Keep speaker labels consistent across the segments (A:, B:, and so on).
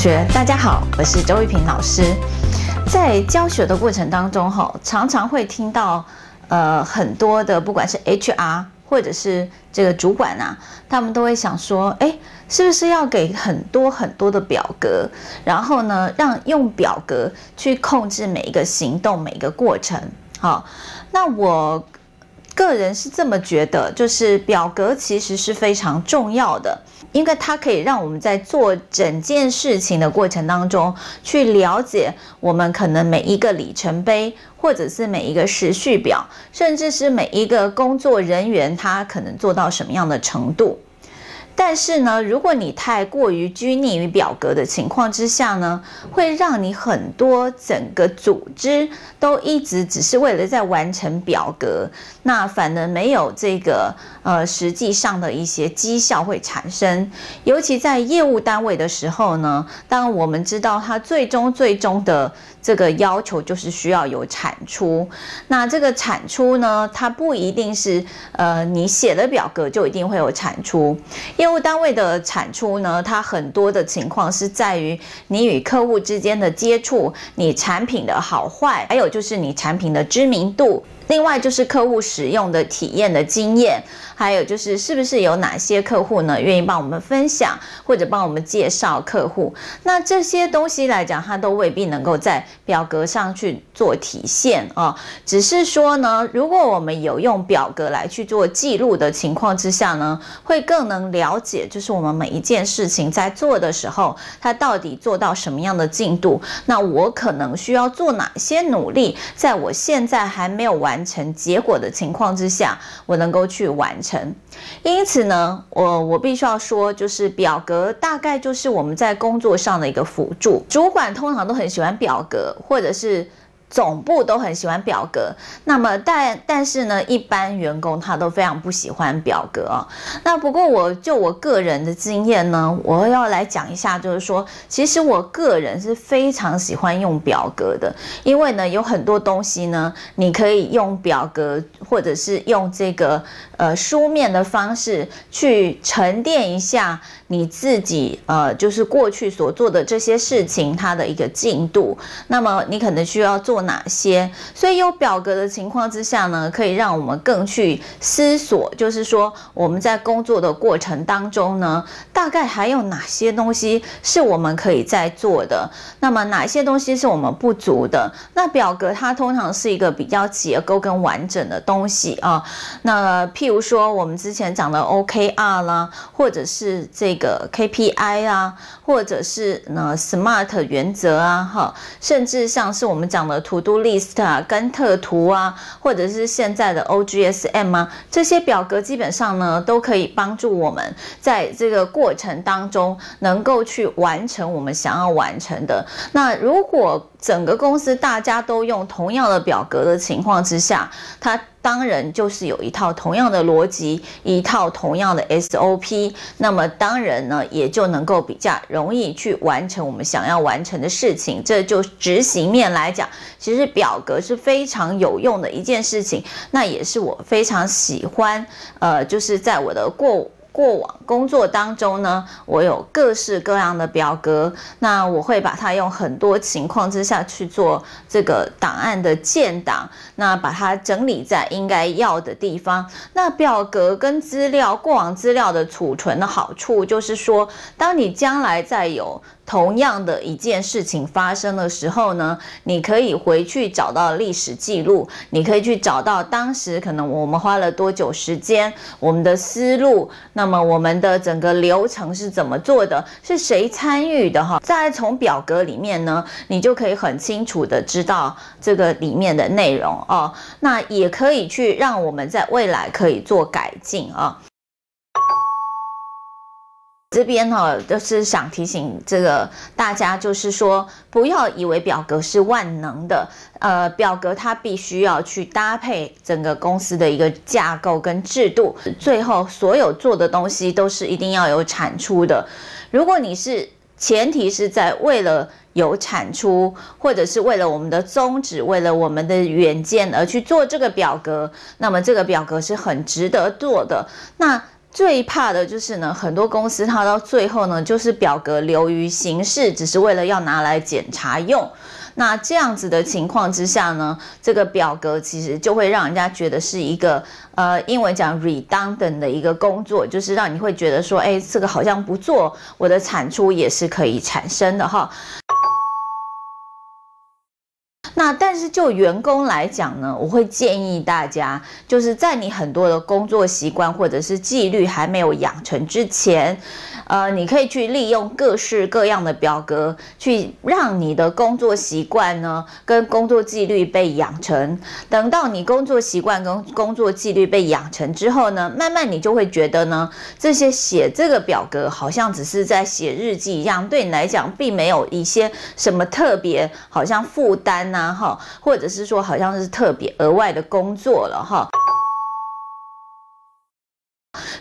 A: 学，大家好，我是周玉萍老师。在教学的过程当中，哈，常常会听到，呃，很多的，不管是 HR 或者是这个主管啊，他们都会想说，哎，是不是要给很多很多的表格，然后呢，让用表格去控制每一个行动、每一个过程？好，那我个人是这么觉得，就是表格其实是非常重要的。因为它可以让我们在做整件事情的过程当中，去了解我们可能每一个里程碑，或者是每一个时序表，甚至是每一个工作人员他可能做到什么样的程度。但是呢，如果你太过于拘泥于表格的情况之下呢，会让你很多整个组织都一直只是为了在完成表格，那反而没有这个呃实际上的一些绩效会产生。尤其在业务单位的时候呢，当我们知道它最终最终的这个要求就是需要有产出，那这个产出呢，它不一定是呃你写的表格就一定会有产出，因为务单位的产出呢，它很多的情况是在于你与客户之间的接触，你产品的好坏，还有就是你产品的知名度。另外就是客户使用的体验的经验，还有就是是不是有哪些客户呢，愿意帮我们分享或者帮我们介绍客户？那这些东西来讲，它都未必能够在表格上去做体现啊。只是说呢，如果我们有用表格来去做记录的情况之下呢，会更能了解，就是我们每一件事情在做的时候，它到底做到什么样的进度？那我可能需要做哪些努力？在我现在还没有完。完成结果的情况之下，我能够去完成。因此呢，我我必须要说，就是表格大概就是我们在工作上的一个辅助。主管通常都很喜欢表格，或者是。总部都很喜欢表格，那么但但是呢，一般员工他都非常不喜欢表格哦。那不过我就我个人的经验呢，我要来讲一下，就是说，其实我个人是非常喜欢用表格的，因为呢，有很多东西呢，你可以用表格或者是用这个呃书面的方式去沉淀一下你自己呃就是过去所做的这些事情它的一个进度。那么你可能需要做。哪些？所以有表格的情况之下呢，可以让我们更去思索，就是说我们在工作的过程当中呢，大概还有哪些东西是我们可以在做的？那么哪些东西是我们不足的？那表格它通常是一个比较结构跟完整的东西啊。那譬如说我们之前讲的 OKR 啦，或者是这个 KPI 啊，或者是呢 SMART 原则啊，哈，甚至像是我们讲的。To Do List 啊，甘特图啊，或者是现在的 OGSM 啊，这些表格基本上呢，都可以帮助我们在这个过程当中能够去完成我们想要完成的。那如果整个公司大家都用同样的表格的情况之下，它。当然就是有一套同样的逻辑，一套同样的 SOP，那么当然呢，也就能够比较容易去完成我们想要完成的事情。这就执行面来讲，其实表格是非常有用的一件事情，那也是我非常喜欢，呃，就是在我的过。过往工作当中呢，我有各式各样的表格，那我会把它用很多情况之下去做这个档案的建档，那把它整理在应该要的地方。那表格跟资料，过往资料的储存的好处就是说，当你将来再有。同样的一件事情发生的时候呢，你可以回去找到历史记录，你可以去找到当时可能我们花了多久时间，我们的思路，那么我们的整个流程是怎么做的，是谁参与的哈？再从表格里面呢，你就可以很清楚的知道这个里面的内容哦，那也可以去让我们在未来可以做改进啊。这边哈，就是想提醒这个大家，就是说，不要以为表格是万能的，呃，表格它必须要去搭配整个公司的一个架构跟制度，最后所有做的东西都是一定要有产出的。如果你是前提是在为了有产出，或者是为了我们的宗旨，为了我们的远见而去做这个表格，那么这个表格是很值得做的。那最怕的就是呢，很多公司它到最后呢，就是表格流于形式，只是为了要拿来检查用。那这样子的情况之下呢，这个表格其实就会让人家觉得是一个呃，英文讲 redundant 的一个工作，就是让你会觉得说，哎，这个好像不做，我的产出也是可以产生的哈。是就员工来讲呢，我会建议大家，就是在你很多的工作习惯或者是纪律还没有养成之前。呃，你可以去利用各式各样的表格，去让你的工作习惯呢跟工作纪律被养成。等到你工作习惯跟工作纪律被养成之后呢，慢慢你就会觉得呢，这些写这个表格好像只是在写日记一样，对你来讲并没有一些什么特别，好像负担呐，哈，或者是说好像是特别额外的工作了，哈。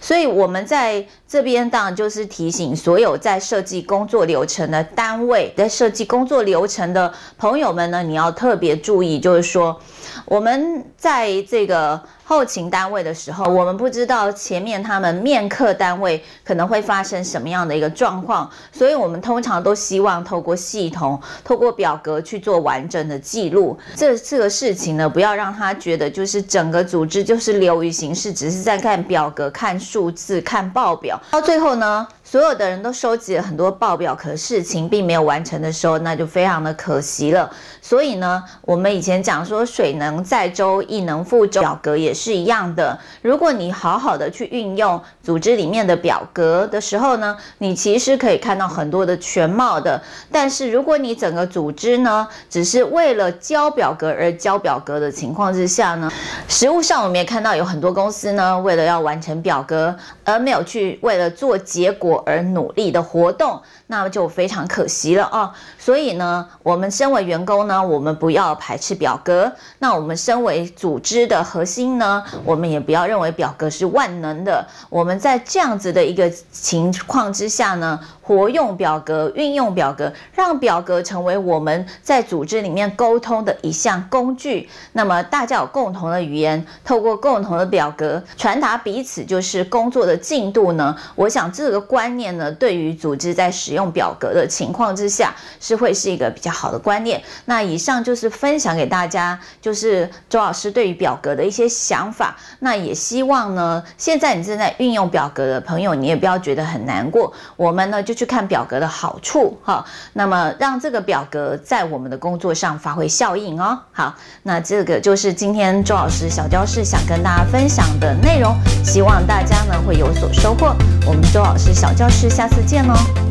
A: 所以我们在这边当然就是提醒所有在设计工作流程的单位，在设计工作流程的朋友们呢，你要特别注意，就是说我们在这个。后勤单位的时候，我们不知道前面他们面客单位可能会发生什么样的一个状况，所以我们通常都希望透过系统、透过表格去做完整的记录。这这个事情呢，不要让他觉得就是整个组织就是流于形式，只是在看表格、看数字、看报表，到最后呢，所有的人都收集了很多报表，可事情并没有完成的时候，那就非常的可惜了。所以呢，我们以前讲说水能载舟，亦能覆舟，表格也是是一样的。如果你好好的去运用组织里面的表格的时候呢，你其实可以看到很多的全貌的。但是如果你整个组织呢，只是为了交表格而交表格的情况之下呢，实务上我们也看到有很多公司呢，为了要完成表格，而没有去为了做结果。而努力的活动，那就非常可惜了啊！所以呢，我们身为员工呢，我们不要排斥表格；那我们身为组织的核心呢，我们也不要认为表格是万能的。我们在这样子的一个情况之下呢，活用表格，运用表格，让表格成为我们在组织里面沟通的一项工具。那么大家有共同的语言，透过共同的表格传达彼此就是工作的进度呢。我想这个。观念呢，对于组织在使用表格的情况之下，是会是一个比较好的观念。那以上就是分享给大家，就是周老师对于表格的一些想法。那也希望呢，现在你正在运用表格的朋友，你也不要觉得很难过。我们呢就去看表格的好处哈。那么让这个表格在我们的工作上发挥效应哦。好，那这个就是今天周老师小教室想跟大家分享的内容，希望大家呢会有所收获。我们周老师小。教室，下次见喽。